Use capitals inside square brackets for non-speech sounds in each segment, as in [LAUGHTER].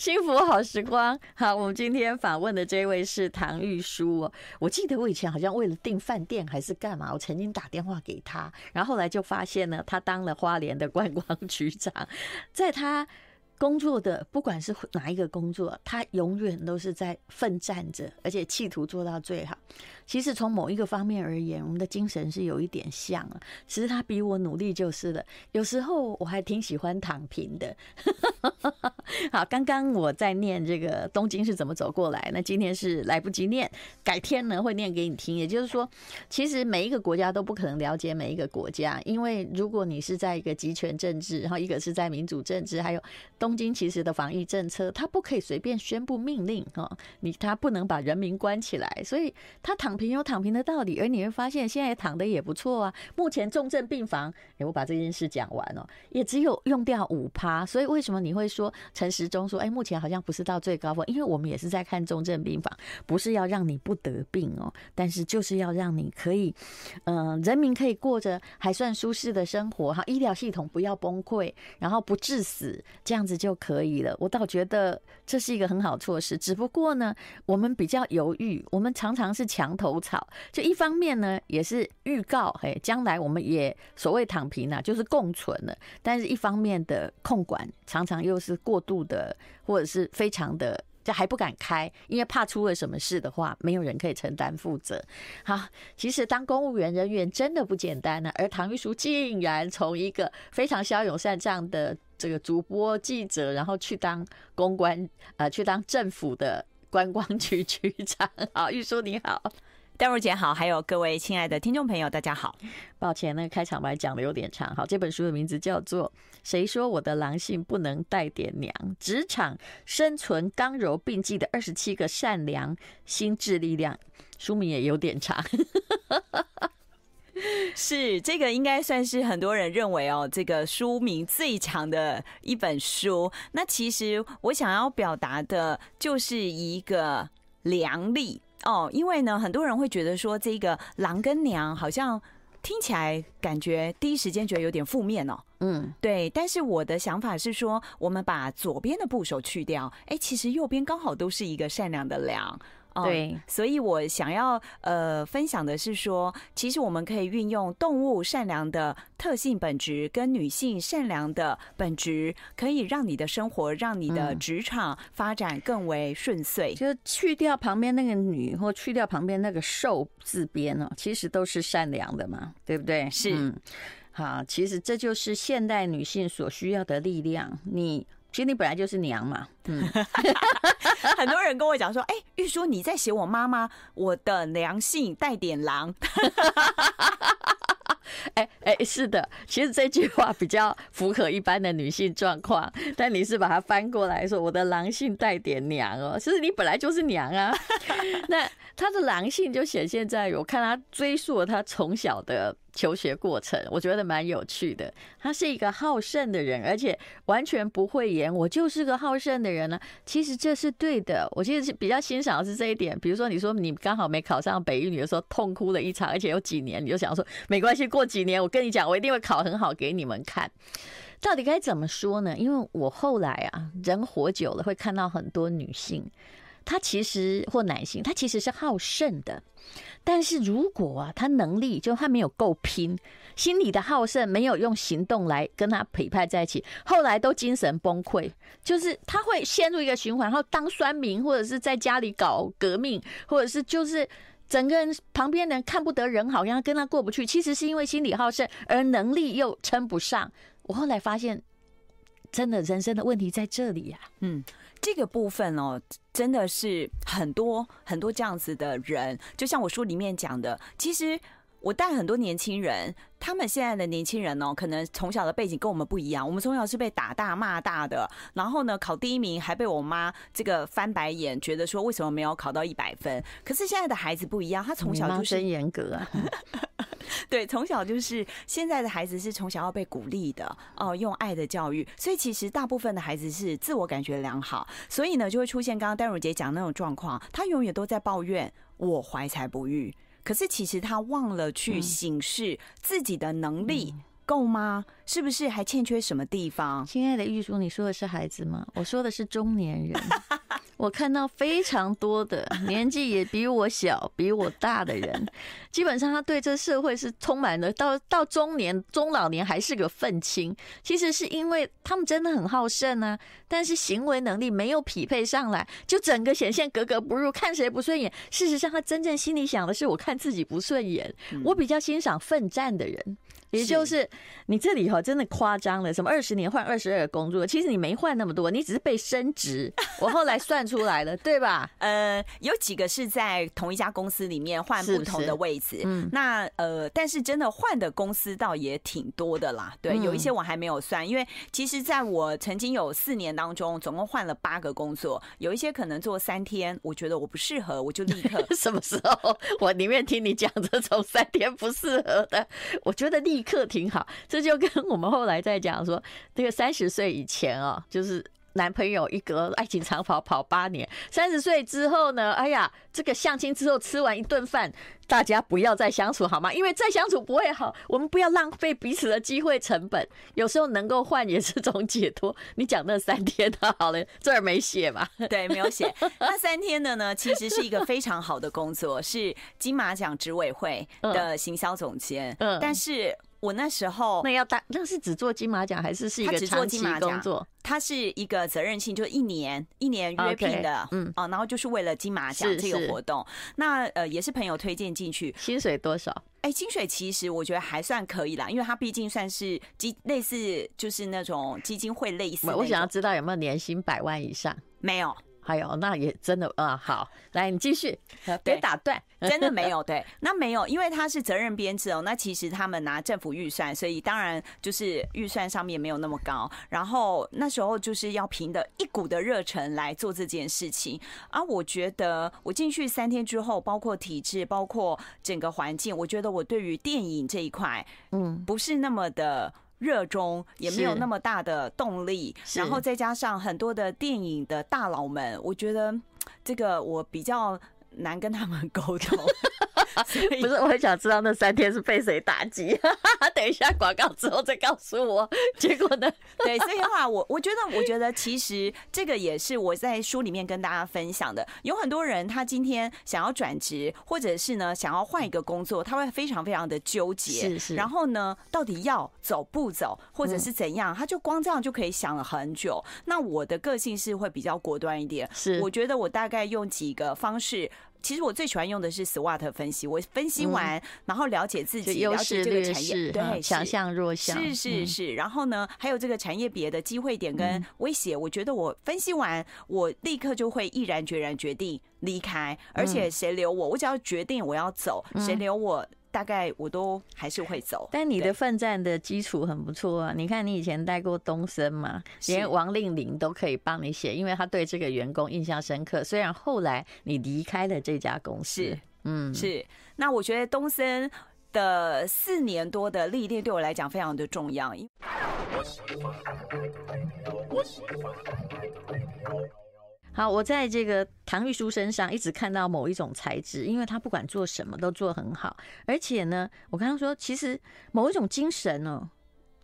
幸福好时光，好，我们今天访问的这位是唐玉书。我记得我以前好像为了订饭店还是干嘛，我曾经打电话给他，然后后来就发现呢，他当了花莲的观光局长，在他。工作的不管是哪一个工作，他永远都是在奋战着，而且企图做到最好。其实从某一个方面而言，我们的精神是有一点像了。其实他比我努力就是了。有时候我还挺喜欢躺平的。[LAUGHS] 好，刚刚我在念这个东京是怎么走过来，那今天是来不及念，改天呢会念给你听。也就是说，其实每一个国家都不可能了解每一个国家，因为如果你是在一个集权政治，然后一个是在民主政治，还有东。东京其实的防疫政策，他不可以随便宣布命令哈，你他不能把人民关起来，所以他躺平有躺平的道理。而你会发现，现在躺的也不错啊。目前重症病房，哎，我把这件事讲完了，也只有用掉五趴。所以为什么你会说陈时中说，哎，目前好像不是到最高峰？因为我们也是在看重症病房，不是要让你不得病哦，但是就是要让你可以，嗯、人民可以过着还算舒适的生活哈，医疗系统不要崩溃，然后不致死，这样子。就可以了。我倒觉得这是一个很好措施，只不过呢，我们比较犹豫。我们常常是墙头草，就一方面呢，也是预告，嘿，将来我们也所谓躺平啊，就是共存了。但是一方面的控管，常常又是过度的，或者是非常的，就还不敢开，因为怕出了什么事的话，没有人可以承担负责。好，其实当公务员人员真的不简单呢、而唐玉书竟然从一个非常骁勇善战的。这个主播记者，然后去当公关，呃，去当政府的观光局 [LAUGHS] 局长。好，玉书你好，淡如姐好，还有各位亲爱的听众朋友，大家好。抱歉，那个开场白讲的有点长。好，这本书的名字叫做《谁说我的狼性不能带点娘？职场生存刚柔并济的二十七个善良心智力量》。书名也有点长。[LAUGHS] 是这个应该算是很多人认为哦，这个书名最长的一本书。那其实我想要表达的就是一个良力哦，因为呢，很多人会觉得说这个狼跟娘好像听起来感觉第一时间觉得有点负面哦。嗯，对。但是我的想法是说，我们把左边的部首去掉，哎，其实右边刚好都是一个善良的良。对，所以我想要呃分享的是说，其实我们可以运用动物善良的特性本质跟女性善良的本质，可以让你的生活、让你的职场发展更为顺遂。就去掉旁边那个女，或去掉旁边那个兽字边哦，其实都是善良的嘛，对不对？是。嗯，好，其实这就是现代女性所需要的力量。你。其实你本来就是娘嘛，嗯，[LAUGHS] 很多人跟我讲说，哎，玉书你在写我妈妈，我的娘性带点狼，[LAUGHS] 哎哎，是的，其实这句话比较符合一般的女性状况，但你是把它翻过来说，我的狼性带点娘哦，其实你本来就是娘啊，[LAUGHS] 那他的狼性就显现在我看他追溯了她从小的。求学过程，我觉得蛮有趣的。他是一个好胜的人，而且完全不会演。我就是个好胜的人呢。其实这是对的。我其实是比较欣赏的是这一点。比如说，你说你刚好没考上北一女的时候，痛哭了一场，而且有几年，你就想说没关系，过几年我跟你讲，我一定会考很好给你们看。到底该怎么说呢？因为我后来啊，人活久了会看到很多女性。他其实或男性，他其实是好胜的，但是如果啊，他能力就他没有够拼，心里的好胜没有用行动来跟他匹配在一起，后来都精神崩溃，就是他会陷入一个循环，然后当酸民，或者是在家里搞革命，或者是就是整个人旁边人看不得人好，像跟他过不去，其实是因为心理好胜，而能力又称不上。我后来发现，真的人生的问题在这里呀，嗯。这个部分哦，真的是很多很多这样子的人，就像我书里面讲的，其实我带很多年轻人，他们现在的年轻人哦，可能从小的背景跟我们不一样，我们从小是被打大骂大的，然后呢，考第一名还被我妈这个翻白眼，觉得说为什么没有考到一百分？可是现在的孩子不一样，他从小就是真严格啊。[LAUGHS] 对，从小就是现在的孩子是从小要被鼓励的哦，用爱的教育，所以其实大部分的孩子是自我感觉良好，所以呢就会出现刚刚淡如姐讲的那种状况，他永远都在抱怨我怀才不遇，可是其实他忘了去醒视自己的能力够吗？是不是还欠缺什么地方？亲爱的玉珠，你说的是孩子吗？我说的是中年人。[LAUGHS] 我看到非常多的年纪也比我小、比我大的人，基本上他对这社会是充满了，到到中年、中老年还是个愤青。其实是因为他们真的很好胜啊，但是行为能力没有匹配上来，就整个显现格格不入，看谁不顺眼。事实上，他真正心里想的是：我看自己不顺眼。我比较欣赏奋战的人。也就是你这里哈真的夸张了，什么二十年换二十二个工作，其实你没换那么多，你只是被升职。我后来算出来了，对吧？[LAUGHS] 呃，有几个是在同一家公司里面换不同的位置，嗯，那呃，但是真的换的公司倒也挺多的啦。对，有一些我还没有算，因为其实在我曾经有四年当中，总共换了八个工作，有一些可能做三天，我觉得我不适合，我就立刻。[LAUGHS] 什么时候？我宁愿听你讲这种三天不适合的，我觉得立。课挺好，这就跟我们后来在讲说，这个三十岁以前啊，就是男朋友一个爱情长跑跑八年，三十岁之后呢，哎呀，这个相亲之后吃完一顿饭，大家不要再相处好吗？因为再相处不会好，我们不要浪费彼此的机会成本。有时候能够换也是种解脱。你讲那三天的好了，这儿没写嘛？[LAUGHS] 对，没有写。那三天的呢，其实是一个非常好的工作，是金马奖执委会的行销总监。嗯，但是。我那时候那要当那是只做金马奖还是是一个长期工作？它是一个责任性，就一年一年约聘的，嗯啊，然后就是为了金马奖这个活动。那呃也是朋友推荐进去，薪水多少？哎，薪水其实我觉得还算可以啦，因为它毕竟算是基类似就是那种基金会类似。我想要知道有没有年薪百万以上？没有。哎呦，那也真的啊，好，来你继续，别打断，[LAUGHS] 真的没有 [LAUGHS] 对，那没有，因为他是责任编制哦，那其实他们拿政府预算，所以当然就是预算上面没有那么高，然后那时候就是要凭的一股的热忱来做这件事情啊，我觉得我进去三天之后，包括体制，包括整个环境，我觉得我对于电影这一块，嗯，不是那么的。热衷也没有那么大的动力，然后再加上很多的电影的大佬们，我觉得这个我比较难跟他们沟通。[LAUGHS] [LAUGHS] 不是，我很想知道那三天是被谁打击。[LAUGHS] 等一下广告之后再告诉我。结果呢？对，所以的话，我我觉得，我觉得其实这个也是我在书里面跟大家分享的。有很多人他今天想要转职，或者是呢想要换一个工作，他会非常非常的纠结。是是。然后呢，到底要走不走，或者是怎样，他就光这样就可以想了很久。那我的个性是会比较果断一点。是。我觉得我大概用几个方式。其实我最喜欢用的是 SWOT 分析，我分析完，然后了解自己，了解这个产业，对，强项弱项，是是是。然后呢，还有这个产业别的机会点跟威胁，我觉得我分析完，我立刻就会毅然决然决定离开。而且谁留我，我只要决定我要走，谁留我。大概我都还是会走，但你的奋战的基础很不错啊！你看你以前带过东森嘛，连王令玲都可以帮你写，因为他对这个员工印象深刻。虽然后来你离开了这家公司，嗯，是。那我觉得东森的四年多的历练对我来讲非常的重要。好，我在这个唐玉书身上一直看到某一种材质，因为他不管做什么都做很好，而且呢，我刚刚说，其实某一种精神呢，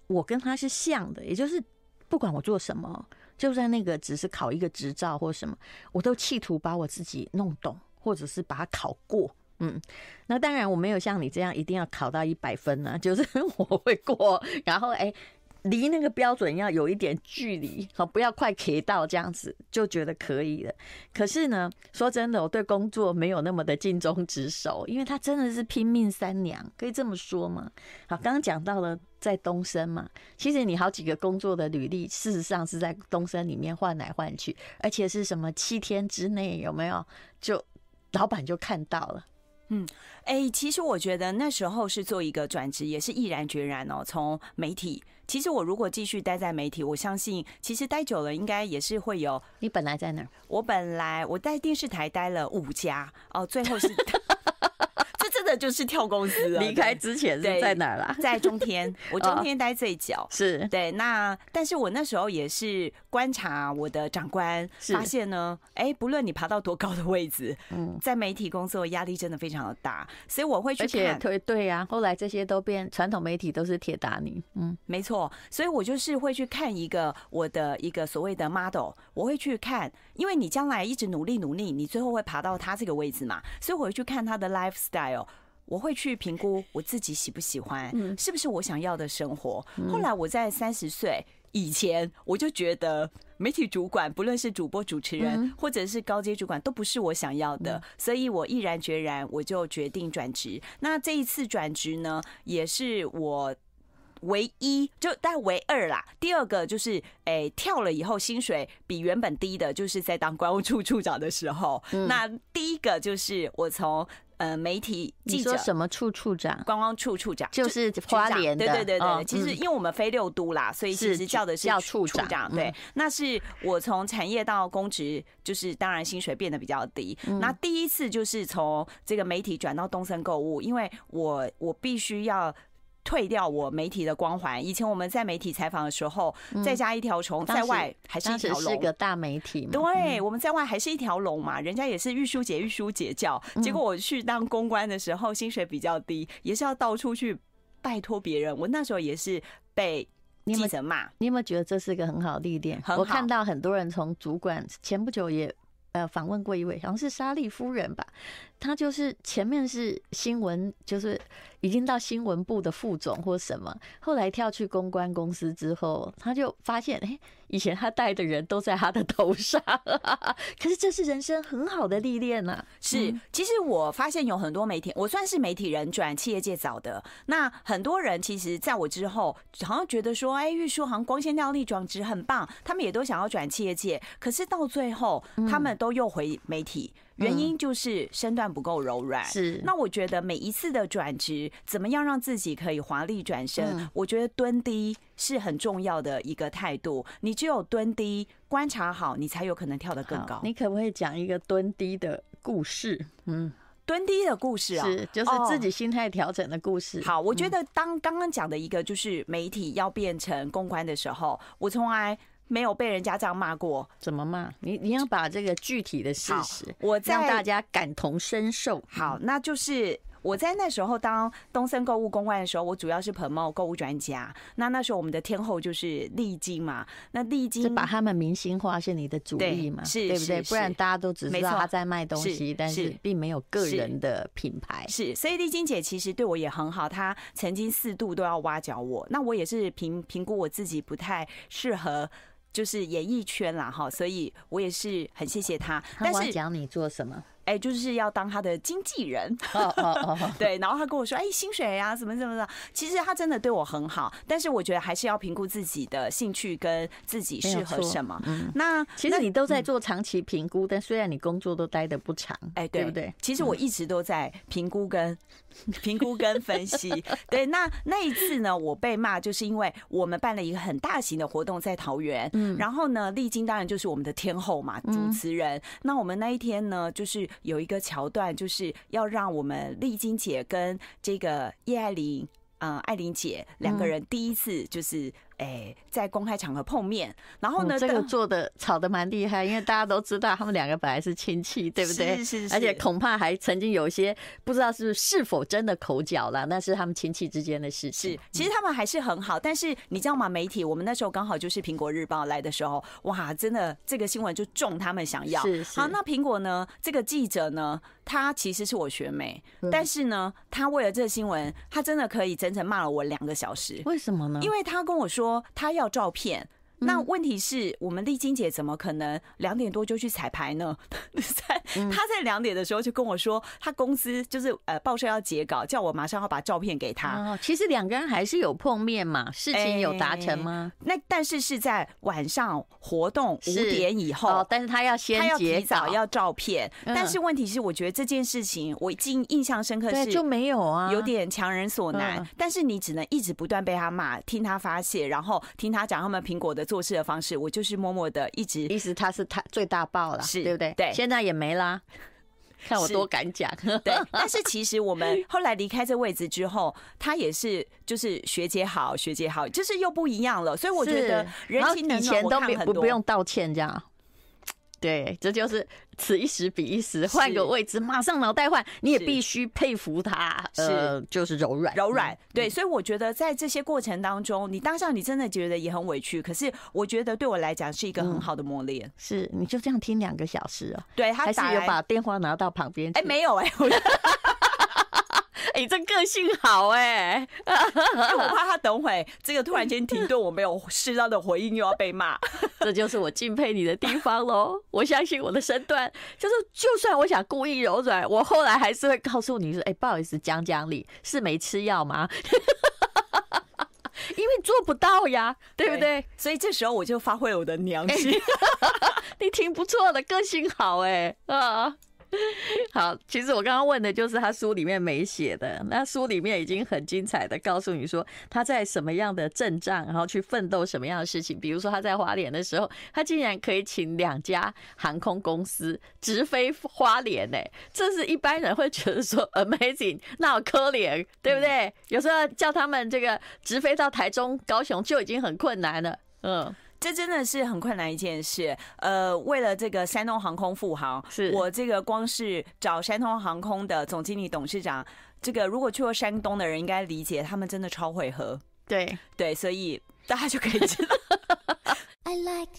我跟他是像的，也就是不管我做什么，就在那个只是考一个执照或什么，我都企图把我自己弄懂，或者是把它考过。嗯，那当然我没有像你这样一定要考到一百分呢，就是 [LAUGHS] 我会过，然后哎。离那个标准要有一点距离，好，不要快贴到这样子就觉得可以了。可是呢，说真的，我对工作没有那么的尽忠职守，因为他真的是拼命三娘，可以这么说吗？好，刚刚讲到了在东森嘛，其实你好几个工作的履历，事实上是在东森里面换来换去，而且是什么七天之内有没有？就老板就看到了。嗯，哎、其实我觉得那时候是做一个转职，也是毅然决然哦。从媒体，其实我如果继续待在媒体，我相信其实待久了应该也是会有。你本来在哪儿？我本来我在电视台待了五家哦，最后是。[LAUGHS] 的就是跳公司了。离开之前是在哪儿啦？在中天，[LAUGHS] 我中天待最久。哦、是对，那但是我那时候也是观察我的长官，发现呢，哎，不论你爬到多高的位置，嗯，在媒体工作压力真的非常的大，所以我会去看。而且对对呀，后来这些都变传统媒体都是铁打你，嗯，没错。所以我就是会去看一个我的一个所谓的 model，我会去看，因为你将来一直努力努力，你最后会爬到他这个位置嘛，所以我会去看他的 lifestyle。我会去评估我自己喜不喜欢，是不是我想要的生活。后来我在三十岁以前，我就觉得媒体主管，不论是主播、主持人，或者是高阶主管，都不是我想要的，所以我毅然决然，我就决定转职。那这一次转职呢，也是我唯一就但唯二啦。第二个就是，哎，跳了以后薪水比原本低的，就是在当 [LAUGHS] 关务处处长的时候。那第一个就是我从。呃，媒体记者什么处处长？观光处处长就是花莲的。对对对对，其实因为我们飞六都啦，所以其实叫的是处长。对，那是我从产业到公职，就是当然薪水变得比较低。那第一次就是从这个媒体转到东森购物，因为我我必须要。退掉我媒体的光环。以前我们在媒体采访的时候，再加一条虫，在外还是一条龙。是个大媒体嘛？对，我们在外还是一条龙嘛。人家也是玉书姐、玉书姐叫。结果我去当公关的时候，薪水比较低，也是要到处去拜托别人。我那时候也是被记者骂。你有没有觉得这是一个很好的历练？我看到很多人从主管，前不久也呃访问过一位，好像是莎莉夫人吧。她就是前面是新闻，就是已经到新闻部的副总或什么，后来跳去公关公司之后，他就发现，哎，以前他带的人都在他的头上，[LAUGHS] 可是这是人生很好的历练呐。是，其实我发现有很多媒体，我算是媒体人转企业界早的，那很多人其实在我之后，好像觉得说，哎，玉书好像光鲜亮丽，转职很棒，他们也都想要转企业界，可是到最后，他们都又回媒体。原因就是身段不够柔软。是，那我觉得每一次的转职，怎么样让自己可以华丽转身？我觉得蹲低是很重要的一个态度。你只有蹲低，观察好，你才有可能跳得更高。你可不可以讲一个蹲低的故事？嗯，蹲低的故事啊，是就是自己心态调整的故事。好，我觉得当刚刚讲的一个就是媒体要变成公关的时候，我从来。没有被人家这样骂过，怎么骂？你你要把这个具体的事实，我让大家感同身受。好，那就是我在那时候当东森购物公关的时候，我主要是 promote 购物专家。那那时候我们的天后就是丽晶嘛，那丽晶把他们明星化是你的主意嘛？是，对不对？不然大家都只知道他在卖东西，但是并没有个人的品牌。是，所以丽晶姐其实对我也很好，她曾经四度都要挖角我。那我也是评评估我自己不太适合。就是演艺圈啦，哈，所以我也是很谢谢他。但是讲你做什么？哎，就是要当他的经纪人，[LAUGHS] 对，然后他跟我说，哎，薪水啊，什么什么的。其实他真的对我很好，但是我觉得还是要评估自己的兴趣跟自己适合什么。嗯，那其实你都在做长期评估，但虽然你工作都待的不长，哎，对不对？其实我一直都在评估跟 [LAUGHS] 评估跟分析。[LAUGHS] 对，那那一次呢，我被骂就是因为我们办了一个很大型的活动在桃园，嗯，然后呢，丽晶当然就是我们的天后嘛，主持人。那我们那一天呢，就是。有一个桥段，就是要让我们丽晶姐跟这个叶爱玲，嗯，爱玲姐两个人第一次就是。哎，在公开场合碰面，然后呢，这个做的吵得蛮厉害，因为大家都知道他们两个本来是亲戚，对不对？是是。而且恐怕还曾经有一些不知道是是否真的口角了，那是他们亲戚之间的事情。是，其实他们还是很好，但是你知道吗？媒体我们那时候刚好就是苹果日报来的时候，哇，真的这个新闻就中他们想要。是是。好，那苹果呢？这个记者呢？他其实是我学妹，但是呢，他为了这个新闻，他真的可以整整骂了我两个小时。为什么呢？因为他跟我说。说他要照片。那问题是我们丽晶姐怎么可能两点多就去彩排呢？[LAUGHS] 在她在两点的时候就跟我说，她公司就是呃报社要截稿，叫我马上要把照片给她。哦，其实两个人还是有碰面嘛，事情有达成吗？那但是是在晚上活动五点以后，但是他要先他要提早要照片，但是问题是我觉得这件事情我已经印象深刻，是就没有啊，有点强人所难。但是你只能一直不断被他骂，听他发泄，然后听他讲他们苹果的。做事的方式，我就是默默的一直，意思他是他最大爆了，是对不对？对，现在也没啦。看我多敢讲。对，[LAUGHS] 但是其实我们后来离开这位置之后，他也是就是学姐好，学姐好，就是又不一样了。所以我觉得人情冷暖，以前都不不用道歉这样。对，这就是此一时彼一时，换个位置，马上脑袋换。你也必须佩服他，是呃，就是柔软，柔软。对，所以我觉得在这些过程当中，你当下你真的觉得也很委屈，可是我觉得对我来讲是一个很好的磨练。嗯、是，你就这样听两个小时哦。对，他还是有把电话拿到旁边。哎，没有哎。你、欸、这个性好哎、欸，因为我 [LAUGHS] 怕他等会这个突然间停顿，我没有适当的回应又要被骂，[LAUGHS] 这就是我敬佩你的地方喽。[LAUGHS] 我相信我的身段，就是就算我想故意柔软，我后来还是会告诉你说，哎、欸，不好意思，讲讲理，是没吃药吗？因为做不到呀，对不对？所以这时候我就发挥了我的娘性，欸、你挺不错的，个性好哎、欸，啊。[LAUGHS] 好，其实我刚刚问的就是他书里面没写的。那书里面已经很精彩的告诉你说他在什么样的阵仗，然后去奋斗什么样的事情。比如说他在花莲的时候，他竟然可以请两家航空公司直飞花莲，哎，这是一般人会觉得说 amazing，[LAUGHS] 那好可怜，对不对？有时候叫他们这个直飞到台中、高雄就已经很困难了，嗯。这真的是很困难一件事。呃，为了这个山东航空复航，是我这个光是找山东航空的总经理、董事长，这个如果去过山东的人应该理解，他们真的超会喝。对对，所以大家就可以知道。[LAUGHS] I like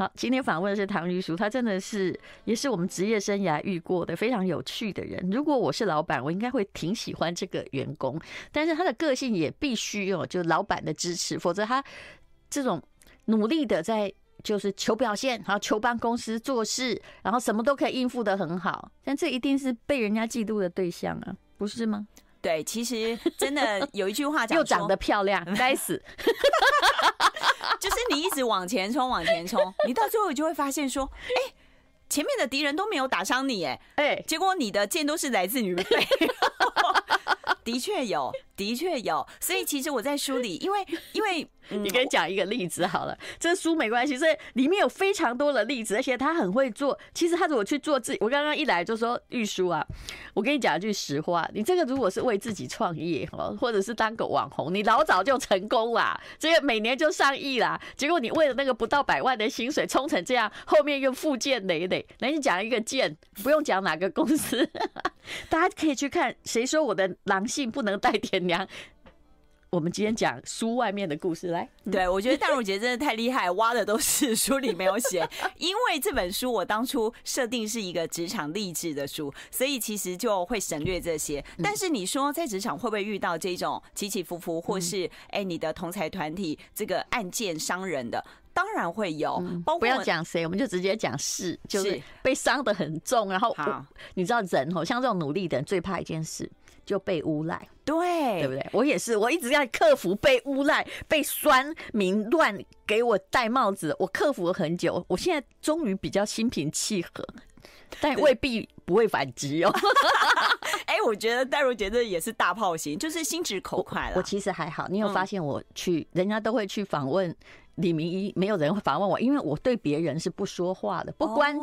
好，今天访问的是唐玉书，他真的是也是我们职业生涯遇过的非常有趣的人。如果我是老板，我应该会挺喜欢这个员工，但是他的个性也必须有就老板的支持，否则他这种努力的在就是求表现，然后求帮公司做事，然后什么都可以应付得很好，但这一定是被人家嫉妒的对象啊，不是吗？对，其实 [LAUGHS] 真的有一句话讲，又长得漂亮，该死。[LAUGHS] [LAUGHS] 就是你一直往前冲，往前冲，你到最后就会发现说，哎，前面的敌人都没有打伤你，哎，哎，结果你的箭都是来自女背。的确有，的确有，所以其实我在书里，因为因为。你跟你讲一个例子好了，这书没关系，所以里面有非常多的例子，而且他很会做。其实他如果去做自己，我刚刚一来就说玉书啊，我跟你讲一句实话，你这个如果是为自己创业哦，或者是当个网红，你老早就成功啦，这个每年就上亿啦。结果你为了那个不到百万的薪水冲成这样，后面又负债累累。那你讲一个贱，不用讲哪个公司，[LAUGHS] 大家可以去看。谁说我的狼性不能带点娘？我们今天讲书外面的故事，来，对，我觉得淡如姐真的太厉害，挖的都是书里没有写。[LAUGHS] 因为这本书我当初设定是一个职场励志的书，所以其实就会省略这些。但是你说在职场会不会遇到这种起起伏伏，或是哎你的同财团体这个案件伤人的，当然会有。包括不要讲谁，我们就直接讲事，就是被伤的很重。然后你知道人哦，像这种努力的人最怕一件事。就被诬赖，对，对不对？我也是，我一直在克服被诬赖、被酸民乱给我戴帽子，我克服了很久。我现在终于比较心平气和，但未必不会反击哦。[LAUGHS] 哎、欸，我觉得戴如姐这也是大炮型，就是心直口快了。我其实还好，你有发现我去，人家都会去访问李明一，没有人会访问我，因为我对别人是不说话的，不关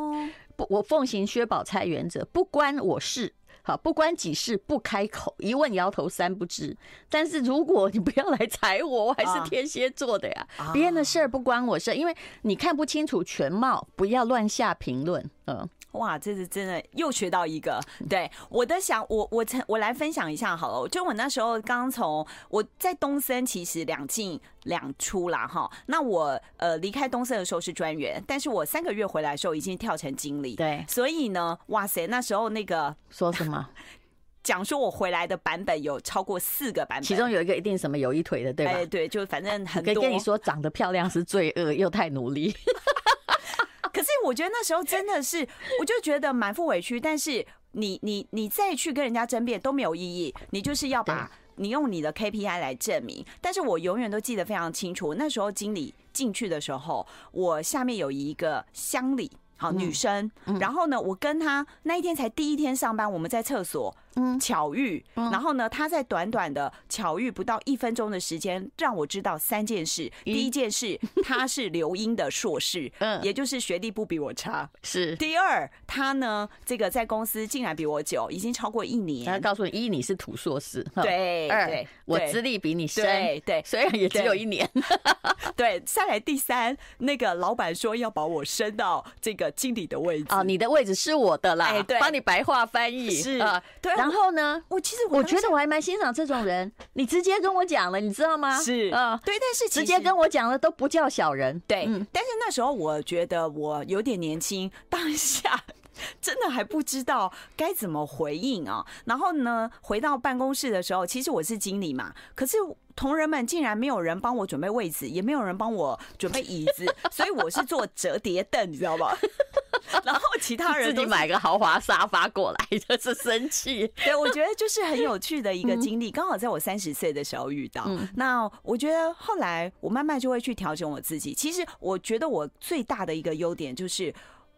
不，我奉行薛宝钗原则，不关我事。好，不关己事不开口，一问摇头三不知。但是如果你不要来踩我，我还是天蝎座的呀。别人的事儿不关我事，因为你看不清楚全貌，不要乱下评论。嗯。哇，这是真的又学到一个。对，我的想，我我曾我来分享一下好了。就我那时候刚从我在东森，其实两进两出啦哈。那我呃离开东森的时候是专员，但是我三个月回来的时候已经跳成经理。对，所以呢，哇塞，那时候那个说什么？[LAUGHS] 讲说我回来的版本有超过四个版本，其中有一个一定什么有一腿的，对吧？哎，对，就反正很多。跟跟你说，长得漂亮是罪恶，又太努力。[LAUGHS] 可是我觉得那时候真的是，我就觉得满腹委屈。但是你你你再去跟人家争辩都没有意义，你就是要把你用你的 KPI 来证明。但是我永远都记得非常清楚，那时候经理进去的时候，我下面有一个襄理，好女生。然后呢，我跟她那一天才第一天上班，我们在厕所巧遇，然后呢，他在短短的巧遇不到一分钟的时间，让我知道三件事。第一件事，他是留英的硕士，[LAUGHS] 嗯，也就是学历不比我差。是。第二，他呢，这个在公司竟然比我久，已经超过一年。他告诉你，一你是土硕士，对。二，我资历比你深，对对，虽然也只有一年。[LAUGHS] 对，再来第三，那个老板说要把我升到这个经理的位置。哦，你的位置是我的啦，哎，对，帮你白话翻译是啊，对。然后呢，我其实我觉得我还蛮欣赏这种人，你直接跟我讲了，你知道吗？是。啊，对，但是直接跟我讲了都不叫小人，对。但是那时候我觉得我有点年轻，当下 [LAUGHS] 真的还不知道该怎么回应啊。然后呢，回到办公室的时候，其实我是经理嘛，可是。同仁们竟然没有人帮我准备位置，也没有人帮我准备 [LAUGHS] 椅子，所以我是坐折叠凳，你知道吧？[LAUGHS] 然后其他人自己买个豪华沙发过来，就是生气。对，我觉得就是很有趣的一个经历，刚好在我三十岁的时候遇到。那我觉得后来我慢慢就会去调整我自己。其实我觉得我最大的一个优点就是，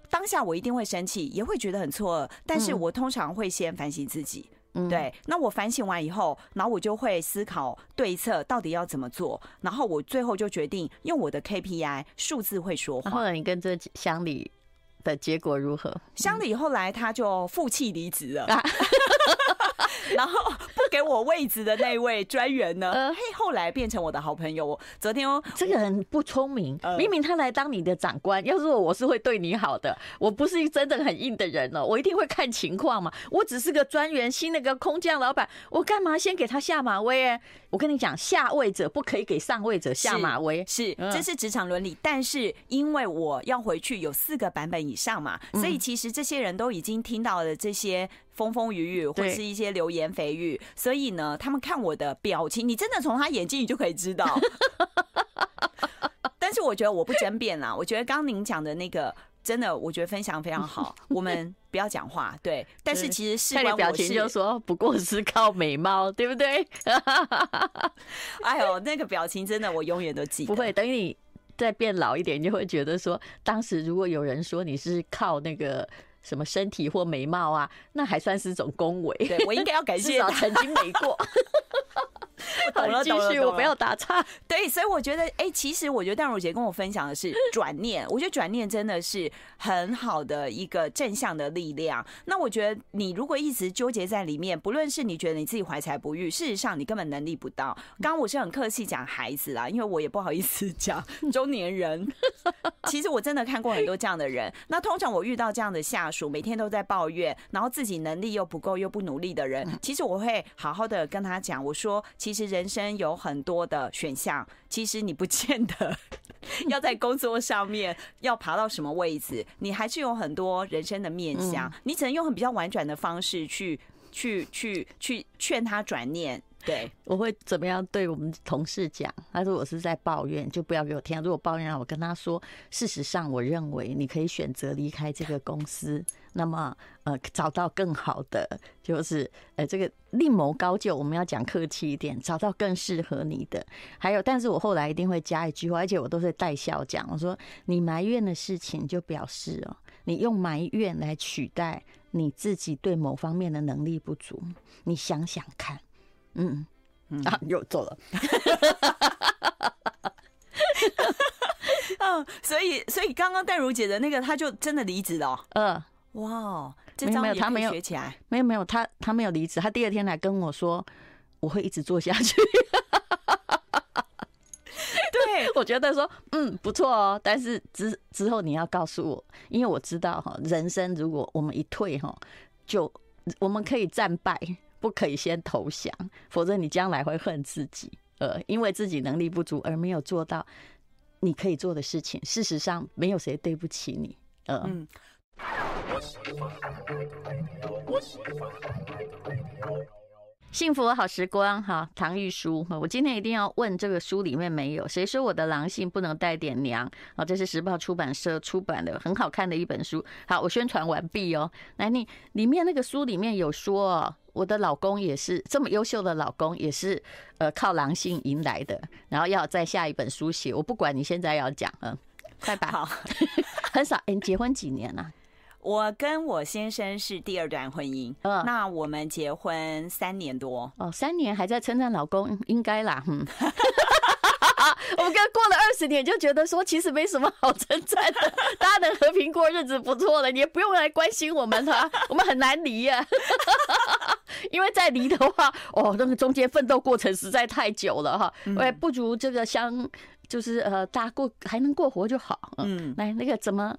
当下我一定会生气，也会觉得很错愕，但是我通常会先反省自己。嗯对，那我反省完以后，然后我就会思考对策到底要怎么做，然后我最后就决定用我的 KPI 数字会说话。后来你跟这乡里的结果如何？乡里后来他就负气离职了。啊 [LAUGHS] [LAUGHS] 然后不给我位置的那位专员呢？呃，嘿，后来变成我的好朋友。昨天哦，这个人不聪明，明明他来当你的长官，要是我，我是会对你好的。我不是真的很硬的人哦，我一定会看情况嘛。我只是个专员，新那个空降老板，我干嘛先给他下马威？哎，我跟你讲，下位者不可以给上位者下马威，是，这是职场伦理。但是因为我要回去有四个版本以上嘛，所以其实这些人都已经听到了这些。风风雨雨，或是一些流言蜚语，所以呢，他们看我的表情，你真的从他眼睛你就可以知道。[LAUGHS] 但是我觉得我不争辩啦，我觉得刚刚您讲的那个，真的，我觉得分享非常好。[LAUGHS] 我们不要讲话，对。但是其实是看你表情就说，不过是靠美貌，对不对？[LAUGHS] 哎呦，那个表情真的，我永远都记得。不会，等你再变老一点，你就会觉得说，当时如果有人说你是靠那个。什么身体或美貌啊，那还算是种恭维。对，我应该要感谢 [LAUGHS] 曾经美过。[LAUGHS] 好了，继续，我不要打岔。[LAUGHS] 对，所以我觉得，哎、欸，其实我觉得淡如姐跟我分享的是转念，我觉得转念真的是很好的一个正向的力量。那我觉得你如果一直纠结在里面，不论是你觉得你自己怀才不遇，事实上你根本能力不到。刚刚我是很客气讲孩子啦，因为我也不好意思讲中年人。[LAUGHS] 其实我真的看过很多这样的人。那通常我遇到这样的下属，每天都在抱怨，然后自己能力又不够又不努力的人，其实我会好好的跟他讲，我说，其实人生有很多的选项，其实你不见得 [LAUGHS] 要在工作上面要爬到什么位置，你还是有很多人生的面向，你只能用很比较婉转的方式去去去去劝他转念。对，我会怎么样对我们同事讲？他说我是在抱怨，就不要给我听。如果抱怨，我跟他说，事实上，我认为你可以选择离开这个公司，那么呃，找到更好的，就是呃，这个另谋高就。我们要讲客气一点，找到更适合你的。还有，但是我后来一定会加一句话，而且我都是带笑讲。我说，你埋怨的事情，就表示哦，你用埋怨来取代你自己对某方面的能力不足。你想想看。嗯啊，又做了。嗯，[LAUGHS] 所以所以刚刚淡如姐的那个，她就真的离职了。嗯，哇，这张也可以学起来。没有没有，他他没有离职，他第二天来跟我说，我会一直做下去。[LAUGHS] 对，[LAUGHS] 我觉得说嗯不错哦，但是之之后你要告诉我，因为我知道哈，人生如果我们一退哈，就我们可以战败。不可以先投降，否则你将来会恨自己。呃，因为自己能力不足而没有做到你可以做的事情。事实上，没有谁对不起你。呃、嗯。幸福好时光，哈，唐玉书，我今天一定要问这个书里面没有？谁说我的狼性不能带点娘？啊，这是时报出版社出版的，很好看的一本书。好，我宣传完毕哦。来，你里面那个书里面有说，我的老公也是这么优秀的老公，也是呃靠狼性赢来的。然后要在下一本书写，我不管你现在要讲，嗯，快吧。好，[LAUGHS] 很少。哎，你结婚几年了？我跟我先生是第二段婚姻，嗯，那我们结婚三年多，哦，三年还在称赞老公，应该啦，嗯。[LAUGHS] 我们刚过了二十年，就觉得说其实没什么好称赞的，大家能和平过日子不错了，你也不用来关心我们哈，[LAUGHS] 我们很难离呀，[LAUGHS] 因为再离的话，哦，那个中间奋斗过程实在太久了哈，哎，不如这个相就是呃，大家过还能过活就好，嗯，来那个怎么？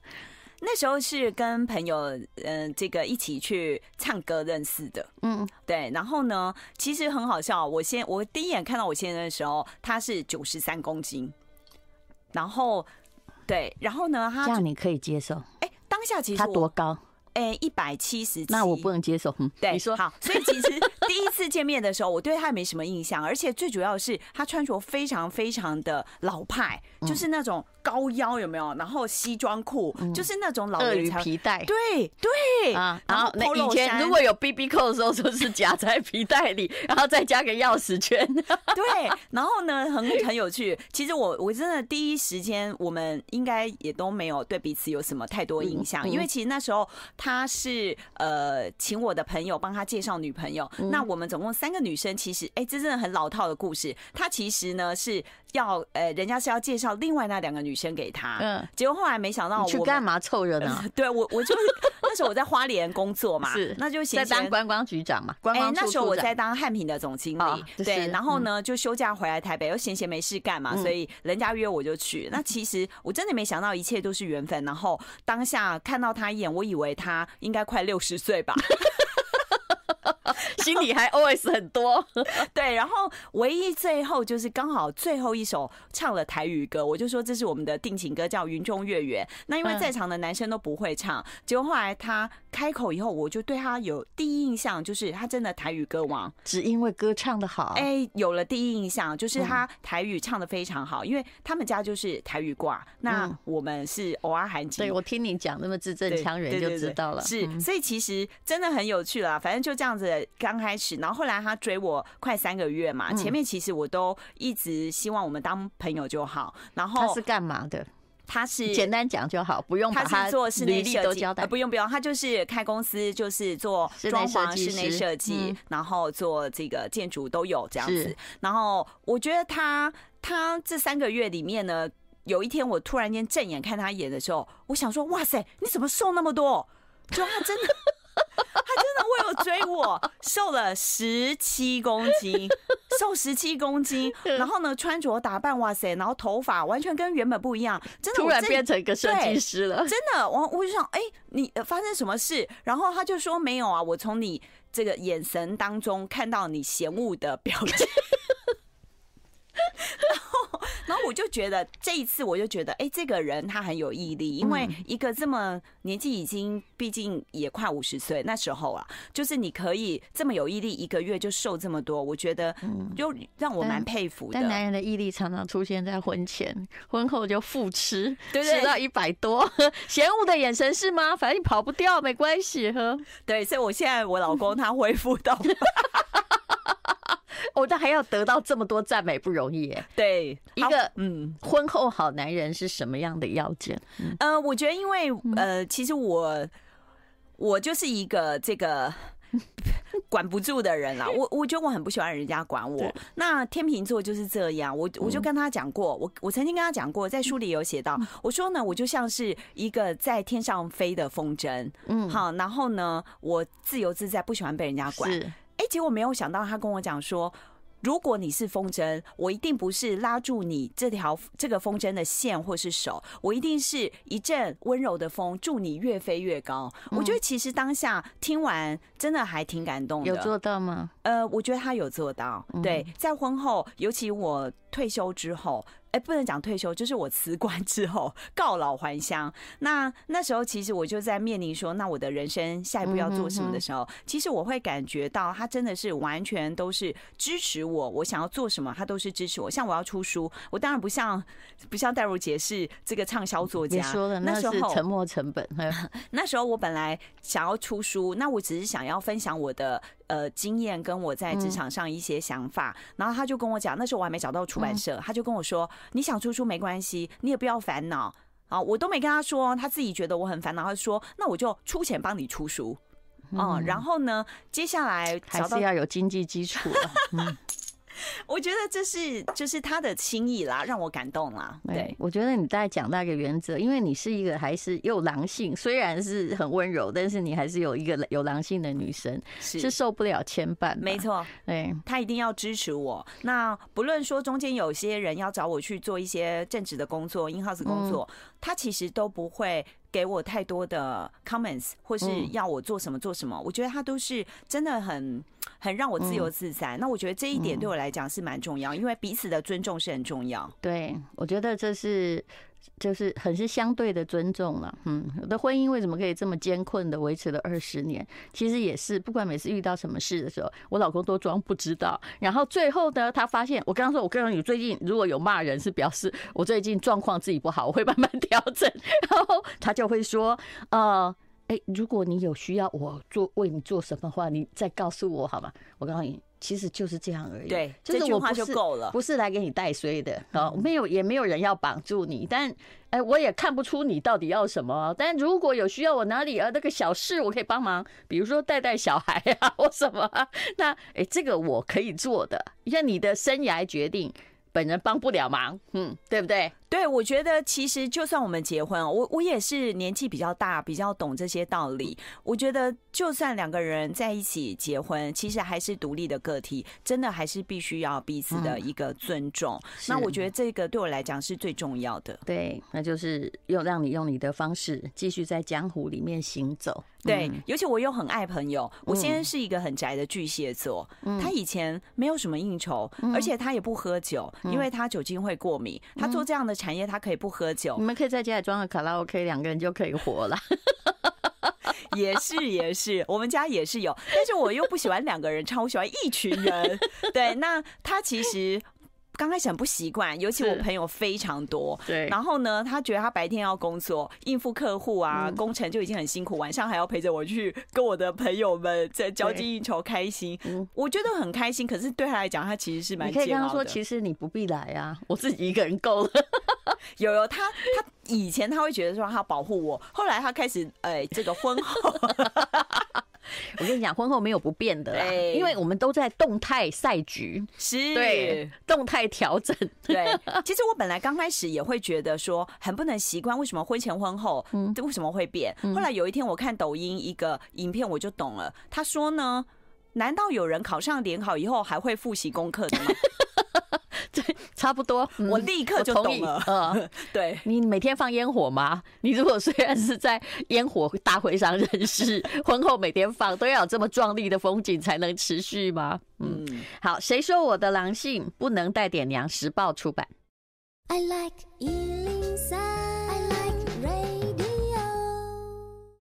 那时候是跟朋友，嗯，这个一起去唱歌认识的，嗯，对。然后呢，其实很好笑。我先我第一眼看到我先生的时候，他是九十三公斤，然后对，然后呢，他这样你可以接受？哎，当下其实他多高？哎，一百七十，那我不能接受。嗯，对，你说好。所以其实 [LAUGHS] 第一次见面的时候，我对他没什么印象，而且最主要是他穿着非常非常的老派，就是那种。高腰有没有？然后西装裤，就是那种老人皮带。对对啊，然后那以前如果有 BB 扣的时候，就是夹在皮带里，然后再加个钥匙圈。[LAUGHS] 对，然后呢，很很有趣。其实我我真的第一时间，我们应该也都没有对彼此有什么太多印象，因为其实那时候他是呃请我的朋友帮他介绍女朋友。那我们总共三个女生，其实哎，这真的很老套的故事。他其实呢是要呃，人家是要介绍另外那两个女。生给他，嗯，结果后来没想到我去干嘛凑热闹？[LAUGHS] 对我，我就那时候我在花莲工作嘛，[LAUGHS] 是，那就在当观光局长嘛，观光。那时候我在当汉品的总经理，对，然后呢就休假回来台北，又闲闲没事干嘛，所以人家约我就去。那其实我真的没想到，一切都是缘分。然后当下看到他一眼，我以为他应该快六十岁吧。[LAUGHS] [LAUGHS] 心里还 OS 很多，[LAUGHS] 对，然后唯一最后就是刚好最后一首唱了台语歌，我就说这是我们的定情歌，叫《云中月圆》。那因为在场的男生都不会唱，结果后来他开口以后，我就对他有第一印象，就是他真的台语歌王，只因为歌唱的好。哎，有了第一印象，就是他台语唱的非常好，因为他们家就是台语挂，那我们是偶尔韩籍。对，我听你讲那么字正腔圆就知道了，是，所以其实真的很有趣啦。反正就这样子。刚开始，然后后来他追我快三个月嘛，前面其实我都一直希望我们当朋友就好。然后他是干嘛的？他是简单讲就好，不用把他是做室内设计，呃，不用不用，他就是开公司，就是做装潢、室内设计，然后做这个建筑都有这样子。然后我觉得他他这三个月里面呢，有一天我突然间正眼看他演的时候，我想说，哇塞，你怎么瘦那么多？就他真的。他真的为了追我，瘦了十七公斤，瘦十七公斤，[LAUGHS] 然后呢，穿着打扮，哇塞，然后头发完全跟原本不一样，真的，突然变成一个设计师了。真的，我我就想，哎，你发生什么事？然后他就说没有啊，我从你这个眼神当中看到你嫌恶的表情。[LAUGHS] 然后，我就觉得这一次，我就觉得，哎，这个人他很有毅力，因为一个这么年纪已经，毕竟也快五十岁那时候啊，就是你可以这么有毅力，一个月就瘦这么多，我觉得就让我蛮佩服的。但男人的毅力常常出现在婚前，婚后就复吃，吃到一百多，[LAUGHS] 嫌恶的眼神是吗？反正你跑不掉，没关系，呵。对，所以我现在我老公他恢复到。[LAUGHS] [LAUGHS] 我这还要得到这么多赞美不容易耶。对，一个嗯，婚后好男人是什么样的要件？呃，我觉得因为呃，其实我我就是一个这个 [LAUGHS] 管不住的人啦。我我觉得我很不喜欢人家管我。那天秤座就是这样。我我就跟他讲过，我我曾经跟他讲过，在书里有写到，我说呢，我就像是一个在天上飞的风筝。嗯，好，然后呢，我自由自在，不喜欢被人家管。哎，结果没有想到，他跟我讲说，如果你是风筝，我一定不是拉住你这条这个风筝的线或是手，我一定是一阵温柔的风，助你越飞越高。我觉得其实当下听完，真的还挺感动的。有做到吗？呃，我觉得他有做到。对，在婚后，尤其我退休之后。哎，不能讲退休，就是我辞官之后告老还乡。那那时候，其实我就在面临说，那我的人生下一步要做什么的时候，其实我会感觉到他真的是完全都是支持我，我想要做什么，他都是支持我。像我要出书，我当然不像不像戴如姐是这个畅销作家，你说的那是沉没成本。[LAUGHS] 那时候我本来想要出书，那我只是想要分享我的。呃，经验跟我在职场上一些想法，嗯、然后他就跟我讲，那时候我还没找到出版社，嗯、他就跟我说，你想出书没关系，你也不要烦恼。啊，我都没跟他说，他自己觉得我很烦恼，他说那我就出钱帮你出书，哦，然后呢，接下来还是要有经济基础。嗯 [LAUGHS] [LAUGHS] 我觉得这是就是他的心意啦，让我感动啦。对，我觉得你大概讲那个原则，因为你是一个还是有狼性，虽然是很温柔，但是你还是有一个有狼性的女生，是受不了牵绊。没错，对，他一定要支持我。那不论说中间有些人要找我去做一些正职的工作，in house 工作，他其实都不会。给我太多的 comments，或是要我做什么做什么，我觉得他都是真的很很让我自由自在。那我觉得这一点对我来讲是蛮重要，因为彼此的尊重是很重要。对，我觉得这是。就是很是相对的尊重了，嗯，我的婚姻为什么可以这么艰困的维持了二十年？其实也是，不管每次遇到什么事的时候，我老公都装不知道，然后最后呢，他发现我刚刚说，我刚刚你最近如果有骂人，是表示我最近状况自己不好，我会慢慢 [LAUGHS] 调整，然后他就会说，呃，哎，如果你有需要我做为你做什么话，你再告诉我好吗？我告诉你。其实就是这样而已，对，就是我不是就够了，不是来给你带衰的啊，没有也没有人要绑住你，但哎，我也看不出你到底要什么。但如果有需要我哪里啊，那个小事我可以帮忙，比如说带带小孩啊或什么，那哎，这个我可以做的，像你的生涯决定，本人帮不了忙，嗯，对不对？对，我觉得其实就算我们结婚，我我也是年纪比较大，比较懂这些道理。我觉得就算两个人在一起结婚，其实还是独立的个体，真的还是必须要彼此的一个尊重。嗯、那我觉得这个对我来讲是最重要的。对，那就是用让你用你的方式继续在江湖里面行走。对，尤其我又很爱朋友。我先生是一个很宅的巨蟹座，他以前没有什么应酬，而且他也不喝酒，因为他酒精会过敏。他做这样的。产业他可以不喝酒，你们可以在家里装个卡拉 OK，两个人就可以活了。[LAUGHS] 也是也是，我们家也是有，但是我又不喜欢两个人唱，我喜欢一群人。对，那他其实。刚开始很不习惯，尤其我朋友非常多。对，然后呢，他觉得他白天要工作应付客户啊，嗯、工程就已经很辛苦，晚上还要陪着我去跟我的朋友们在交际应酬，开心。嗯，我觉得很开心。可是对他来讲，他其实是蛮可以跟他说，其实你不必来啊，我自己一个人够了。[LAUGHS] 有有，他他以前他会觉得说他保护我，后来他开始哎、欸，这个婚后。[LAUGHS] 我跟你讲，婚后没有不变的啦，因为我们都在动态赛局，是，对，动态调整。对，[LAUGHS] 其实我本来刚开始也会觉得说很不能习惯，为什么婚前婚后，嗯，为什么会变？后来有一天我看抖音一个影片，我就懂了。他说呢，难道有人考上联考以后还会复习功课的吗？对，[LAUGHS] 差不多，我立刻就懂了。嗯，[LAUGHS] 对，你每天放烟火吗？[LAUGHS] 你如果虽然是在烟火大会上认识，婚后每天放，都要有这么壮丽的风景才能持续吗？嗯，好，谁说我的狼性不能带点娘？时报出版。I like